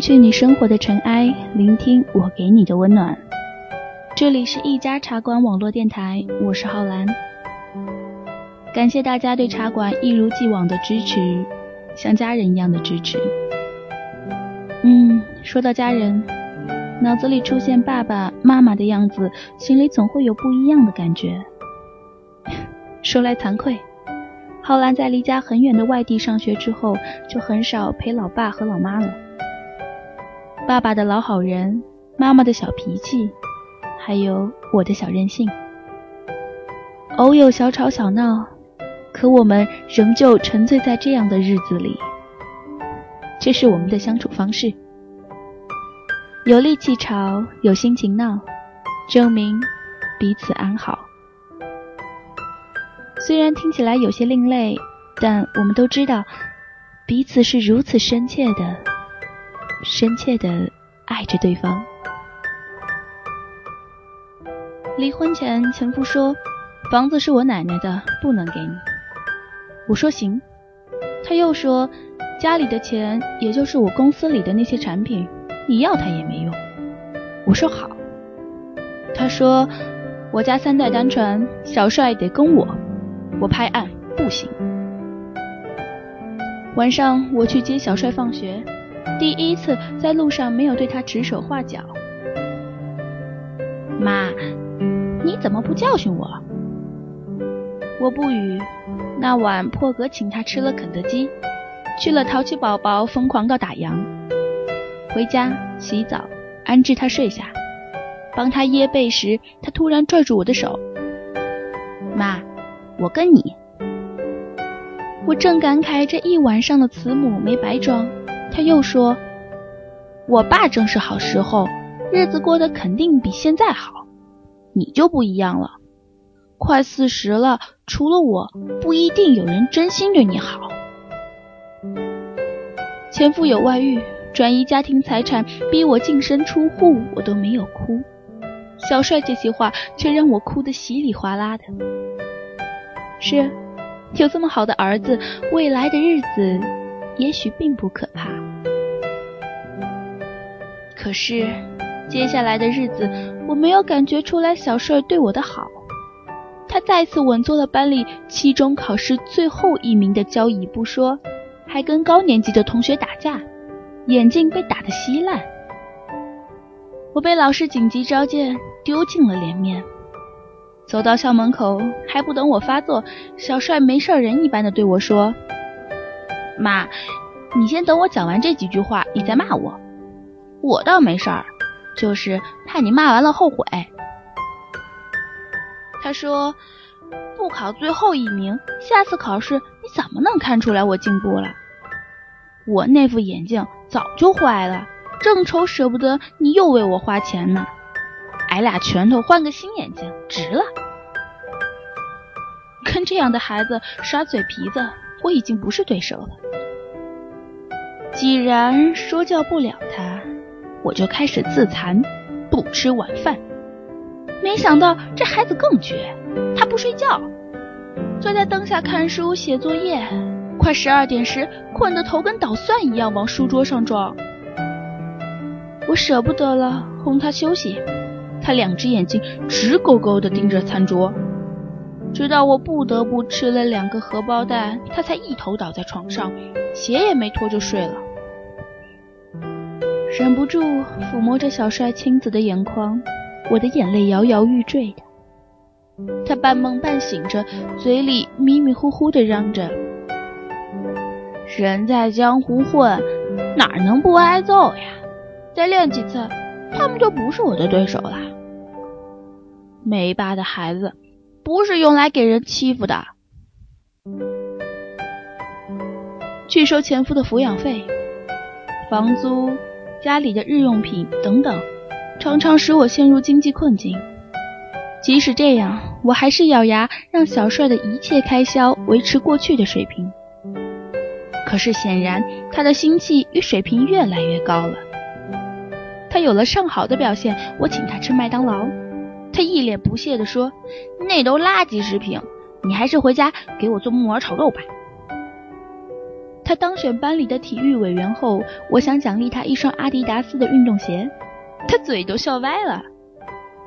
去你生活的尘埃，聆听我给你的温暖。这里是一家茶馆网络电台，我是浩然。感谢大家对茶馆一如既往的支持，像家人一样的支持。嗯，说到家人，脑子里出现爸爸妈妈的样子，心里总会有不一样的感觉。说来惭愧，浩然在离家很远的外地上学之后，就很少陪老爸和老妈了。爸爸的老好人，妈妈的小脾气，还有我的小任性，偶有小吵小闹，可我们仍旧沉醉在这样的日子里。这是我们的相处方式，有力气吵，有心情闹，证明彼此安好。虽然听起来有些另类，但我们都知道，彼此是如此深切的。深切的爱着对方。离婚前，前夫说房子是我奶奶的，不能给你。我说行。他又说家里的钱，也就是我公司里的那些产品，你要他也没用。我说好。他说我家三代单传，小帅得跟我。我拍案不行。晚上我去接小帅放学。第一次在路上没有对他指手画脚，妈，你怎么不教训我？我不语。那晚破格请他吃了肯德基，去了淘气宝宝疯狂到打烊。回家洗澡，安置他睡下，帮他掖被时，他突然拽住我的手，妈，我跟你。我正感慨这一晚上的慈母没白装。又说：“我爸正是好时候，日子过得肯定比现在好。你就不一样了，快四十了，除了我，不一定有人真心对你好。前夫有外遇，转移家庭财产，逼我净身出户，我都没有哭。小帅这些话却让我哭得稀里哗啦的。是，有这么好的儿子，未来的日子。”也许并不可怕，可是接下来的日子，我没有感觉出来小帅对我的好。他再次稳坐了班里期中考试最后一名的交椅不说，还跟高年级的同学打架，眼镜被打得稀烂。我被老师紧急召见，丢尽了脸面。走到校门口，还不等我发作，小帅没事人一般的对我说。妈，你先等我讲完这几句话，你再骂我。我倒没事儿，就是怕你骂完了后悔。他说，不考最后一名，下次考试你怎么能看出来我进步了？我那副眼镜早就坏了，正愁舍不得你又为我花钱呢。挨俩拳头换个新眼镜，值了。跟这样的孩子耍嘴皮子。我已经不是对手了。既然说教不了他，我就开始自残，不吃晚饭。没想到这孩子更绝，他不睡觉，坐在灯下看书写作业，快十二点时困得头跟捣蒜一样往书桌上撞。我舍不得了，哄他休息，他两只眼睛直勾勾地盯着餐桌。直到我不得不吃了两个荷包蛋，他才一头倒在床上，鞋也没脱就睡了。忍不住抚摸着小帅青子的眼眶，我的眼泪摇摇欲坠的。他半梦半醒着，嘴里迷迷糊糊的嚷着：“人在江湖混，哪能不挨揍呀？再练几次，他们就不是我的对手了。”没爸的孩子不是用来给人欺负的。拒收前夫的抚养费、房租、家里的日用品等等，常常使我陷入经济困境。即使这样，我还是咬牙让小帅的一切开销维持过去的水平。可是显然，他的心气与水平越来越高了。他有了上好的表现，我请他吃麦当劳，他一脸不屑地说：“那都垃圾食品，你还是回家给我做木耳炒肉吧。”他当选班里的体育委员后，我想奖励他一双阿迪达斯的运动鞋，他嘴都笑歪了。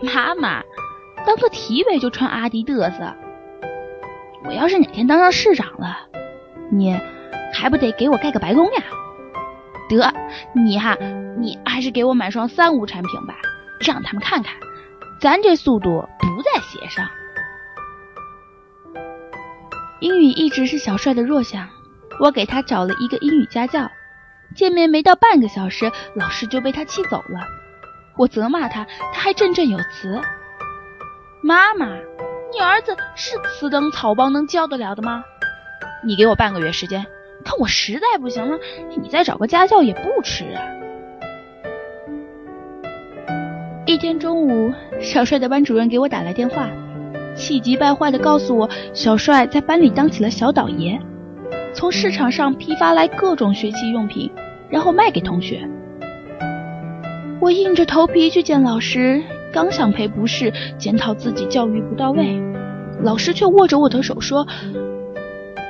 妈妈，当做体委就穿阿迪嘚瑟。我要是哪天当上市长了，你还不得给我盖个白宫呀？得，你哈，你还是给我买双三无产品吧，让他们看看，咱这速度不在鞋上。英语一直是小帅的弱项。我给他找了一个英语家教，见面没到半个小时，老师就被他气走了。我责骂他，他还振振有词：“妈妈，你儿子是此等草包能教得了的吗？你给我半个月时间，看我实在不行了，你再找个家教也不迟啊。”一天中午，小帅的班主任给我打来电话，气急败坏地告诉我，小帅在班里当起了小倒爷。从市场上批发来各种学习用品，然后卖给同学。我硬着头皮去见老师，刚想赔不是，检讨自己教育不到位，老师却握着我的手说：“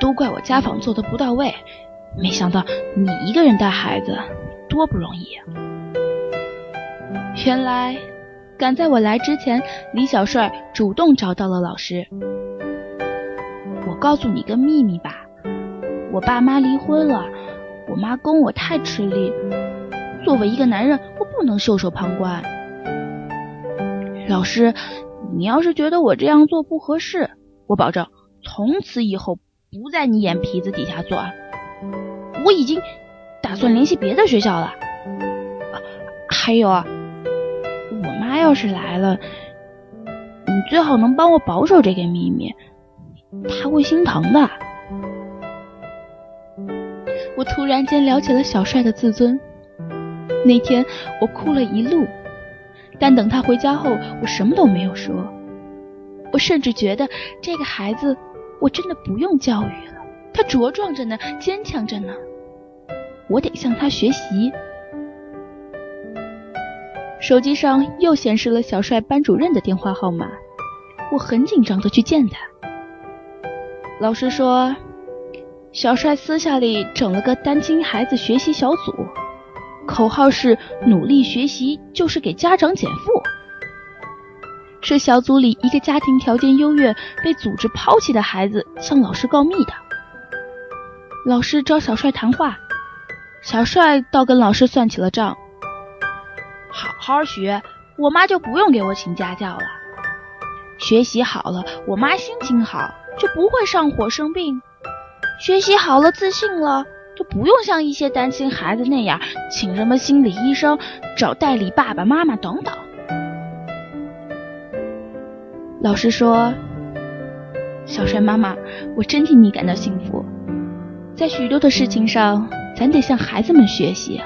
都怪我家访做的不到位，没想到你一个人带孩子多不容易。”原来，赶在我来之前，李小帅主动找到了老师。我告诉你个秘密吧。我爸妈离婚了，我妈供我太吃力。作为一个男人，我不能袖手旁观。老师，你要是觉得我这样做不合适，我保证从此以后不在你眼皮子底下钻。我已经打算联系别的学校了。还有啊，我妈要是来了，你最好能帮我保守这个秘密，她会心疼的。我突然间聊起了小帅的自尊。那天我哭了一路，但等他回家后，我什么都没有说。我甚至觉得这个孩子，我真的不用教育了，他茁壮着呢，坚强着呢。我得向他学习。手机上又显示了小帅班主任的电话号码，我很紧张的去见他。老师说。小帅私下里整了个单亲孩子学习小组，口号是“努力学习就是给家长减负”。是小组里一个家庭条件优越、被组织抛弃的孩子向老师告密的。老师找小帅谈话，小帅倒跟老师算起了账：好好学，我妈就不用给我请家教了；学习好了，我妈心情好，就不会上火生病。学习好了，自信了，就不用像一些单亲孩子那样请什么心理医生、找代理爸爸妈妈等等。老师说：“小帅妈妈，我真替你感到幸福。在许多的事情上，咱得向孩子们学习。”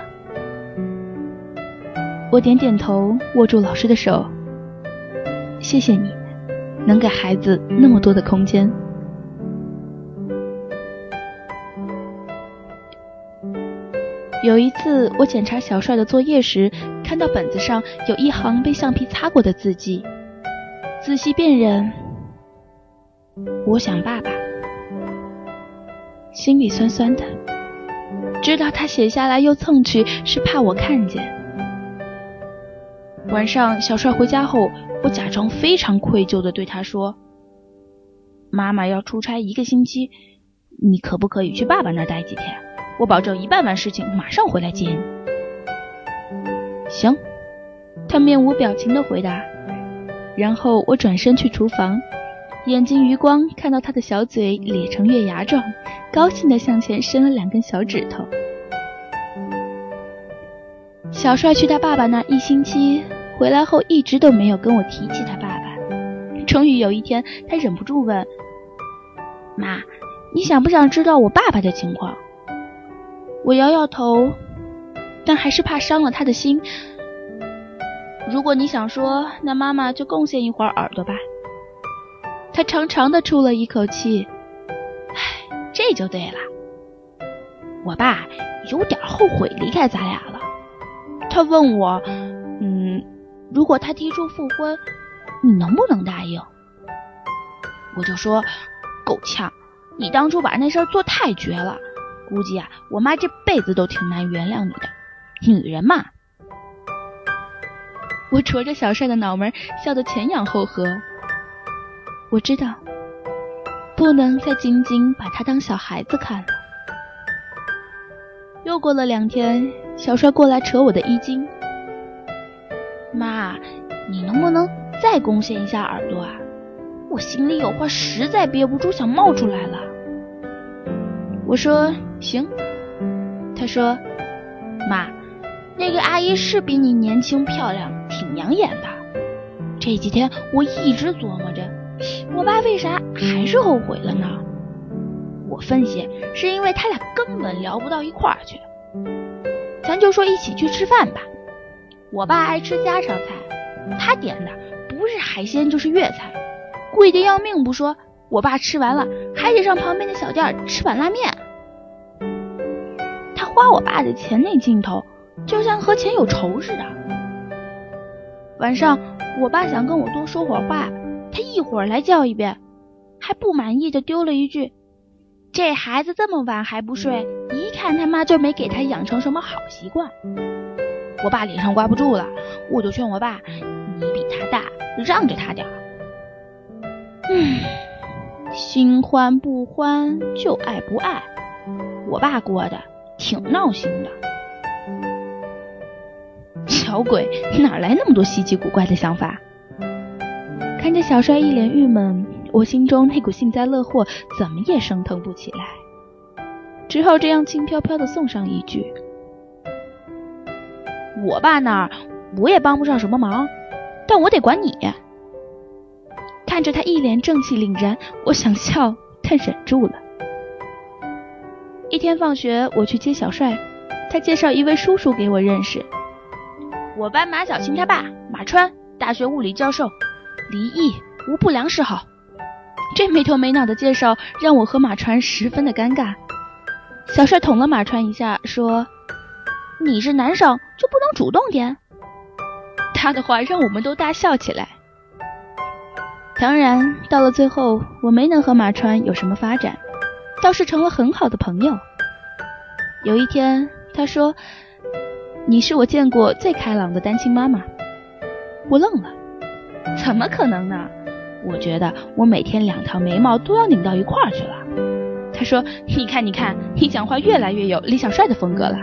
我点点头，握住老师的手：“谢谢你，能给孩子那么多的空间。”有一次，我检查小帅的作业时，看到本子上有一行被橡皮擦过的字迹。仔细辨认，我想爸爸，心里酸酸的，知道他写下来又蹭去，是怕我看见。晚上，小帅回家后，我假装非常愧疚的对他说：“妈妈要出差一个星期，你可不可以去爸爸那待几天？”我保证一办完事情马上回来接你。行，他面无表情的回答。然后我转身去厨房，眼睛余光看到他的小嘴咧成月牙状，高兴的向前伸了两根小指头。小帅去他爸爸那一星期，回来后一直都没有跟我提起他爸爸。终于有一天，他忍不住问：“妈，你想不想知道我爸爸的情况？”我摇摇头，但还是怕伤了他的心。如果你想说，那妈妈就贡献一会儿耳朵吧。他长长的出了一口气，唉，这就对了。我爸有点后悔离开咱俩了。他问我，嗯，如果他提出复婚，你能不能答应？我就说，够呛。你当初把那事儿做太绝了，估计啊，我妈这辈子都挺难原谅你的。女人嘛。我戳着小帅的脑门，笑得前仰后合。我知道，不能再仅仅把他当小孩子看了。又过了两天，小帅过来扯我的衣襟：“妈，你能不能再贡献一下耳朵啊？我心里有话实在憋不住，想冒出来了。”我说：“行。”他说：“妈，那个阿姨是比你年轻漂亮。”挺养眼的。这几天我一直琢磨着，我爸为啥还是后悔了呢？我分析是因为他俩根本聊不到一块儿去。咱就说一起去吃饭吧。我爸爱吃家常菜，他点的不是海鲜就是粤菜，贵的要命不说，我爸吃完了还得上旁边的小店吃碗拉面。他花我爸的钱那劲头，就像和钱有仇似的。晚上，我爸想跟我多说会儿话，他一会儿来叫一遍，还不满意的丢了一句：“这孩子这么晚还不睡，一看他妈就没给他养成什么好习惯。”我爸脸上挂不住了，我就劝我爸：“你比他大，让着他点。”嗯，新欢不欢，旧爱不爱，我爸过的挺闹心的。小鬼哪来那么多稀奇古怪的想法？看着小帅一脸郁闷，我心中那股幸灾乐祸怎么也升腾不起来，只好这样轻飘飘的送上一句：“我爸那儿我也帮不上什么忙，但我得管你。”看着他一脸正气凛然，我想笑，但忍住了。一天放学，我去接小帅，他介绍一位叔叔给我认识。我班马小青他爸马川，大学物理教授，离异，无不良嗜好。这没头没脑的介绍让我和马川十分的尴尬。小帅捅了马川一下，说：“你是男生就不能主动点？”他的话让我们都大笑起来。当然，到了最后，我没能和马川有什么发展，倒是成了很好的朋友。有一天，他说。你是我见过最开朗的单亲妈妈，我愣了，怎么可能呢？我觉得我每天两条眉毛都要拧到一块儿去了。他说：“你看，你看，你讲话越来越有李小帅的风格了。”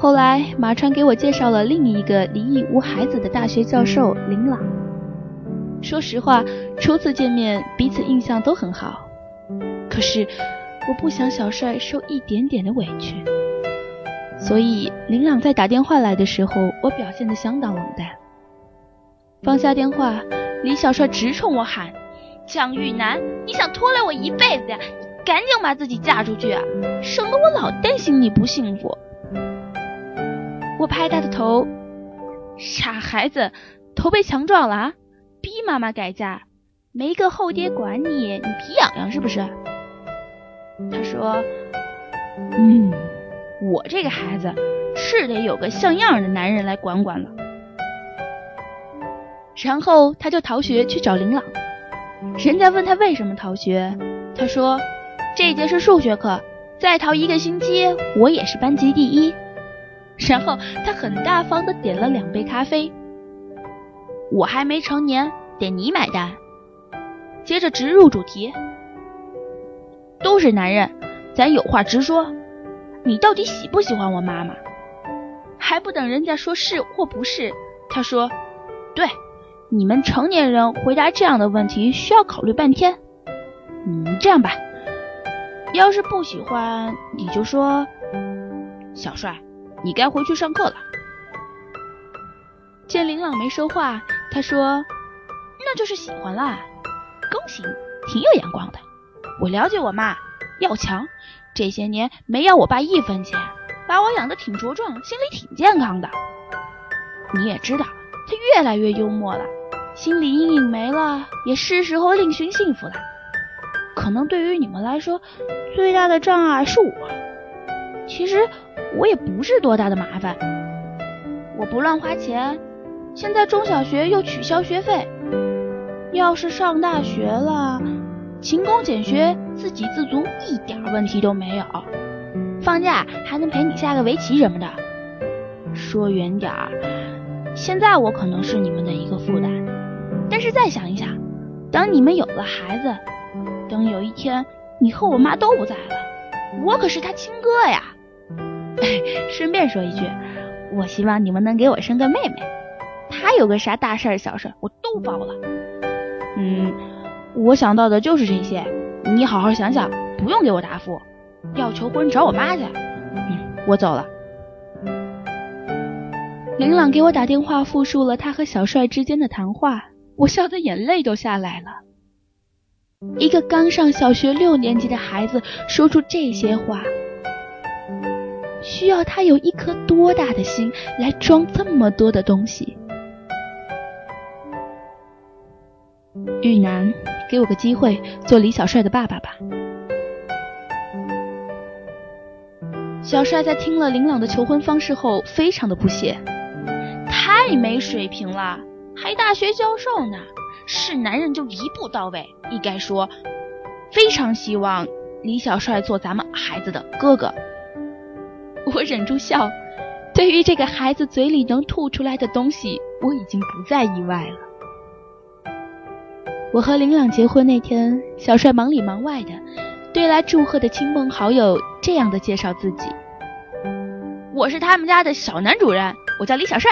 后来马川给我介绍了另一个离异无孩子的大学教授林朗。说实话，初次见面彼此印象都很好。可是，我不想小帅受一点点的委屈，所以林朗在打电话来的时候，我表现得相当冷淡。放下电话，李小帅直冲我喊：“江玉楠，你想拖累我一辈子呀？你赶紧把自己嫁出去啊，省得我老担心你不幸福。”我拍他的头：“傻孩子，头被强撞了啊！逼妈妈改嫁，没个后爹管你，你皮痒痒是不是？”他说：“嗯，我这个孩子是得有个像样的男人来管管了。”然后他就逃学去找林朗。人家问他为什么逃学，他说：“这节是数学课，再逃一个星期，我也是班级第一。”然后他很大方的点了两杯咖啡。我还没成年，得你买单。接着直入主题。都是男人，咱有话直说。你到底喜不喜欢我妈妈？还不等人家说是或不是，他说：“对，你们成年人回答这样的问题需要考虑半天。嗯，这样吧，要是不喜欢，你就说，小帅，你该回去上课了。见林朗没说话，他说：“那就是喜欢啦，恭喜你，挺有眼光的。我了解我妈，要强，这些年没要我爸一分钱，把我养得挺茁壮，心里挺健康的。你也知道，他越来越幽默了，心理阴影没了，也是时候另寻幸福了。可能对于你们来说，最大的障碍是我。其实我也不是多大的麻烦，我不乱花钱。”现在中小学又取消学费，要是上大学了，勤工俭学，自给自足，一点问题都没有。放假还能陪你下个围棋什么的。说远点儿，现在我可能是你们的一个负担，但是再想一想，等你们有了孩子，等有一天你和我妈都不在了，我可是他亲哥呀。顺便说一句，我希望你们能给我生个妹妹。她有个啥大事儿、小事儿，我都包了。嗯，我想到的就是这些，你好好想想，不用给我答复。要求婚找我妈去。嗯，我走了。林朗给我打电话，复述了他和小帅之间的谈话，我笑得眼泪都下来了。一个刚上小学六年级的孩子说出这些话，需要他有一颗多大的心来装这么多的东西？玉楠，给我个机会做李小帅的爸爸吧。小帅在听了林朗的求婚方式后，非常的不屑，太没水平了，还大学教授呢，是男人就一步到位。应该说，非常希望李小帅做咱们孩子的哥哥。我忍住笑，对于这个孩子嘴里能吐出来的东西，我已经不再意外了。我和林朗结婚那天，小帅忙里忙外的，对来祝贺的亲朋好友这样的介绍自己：“我是他们家的小男主人，我叫李小帅。”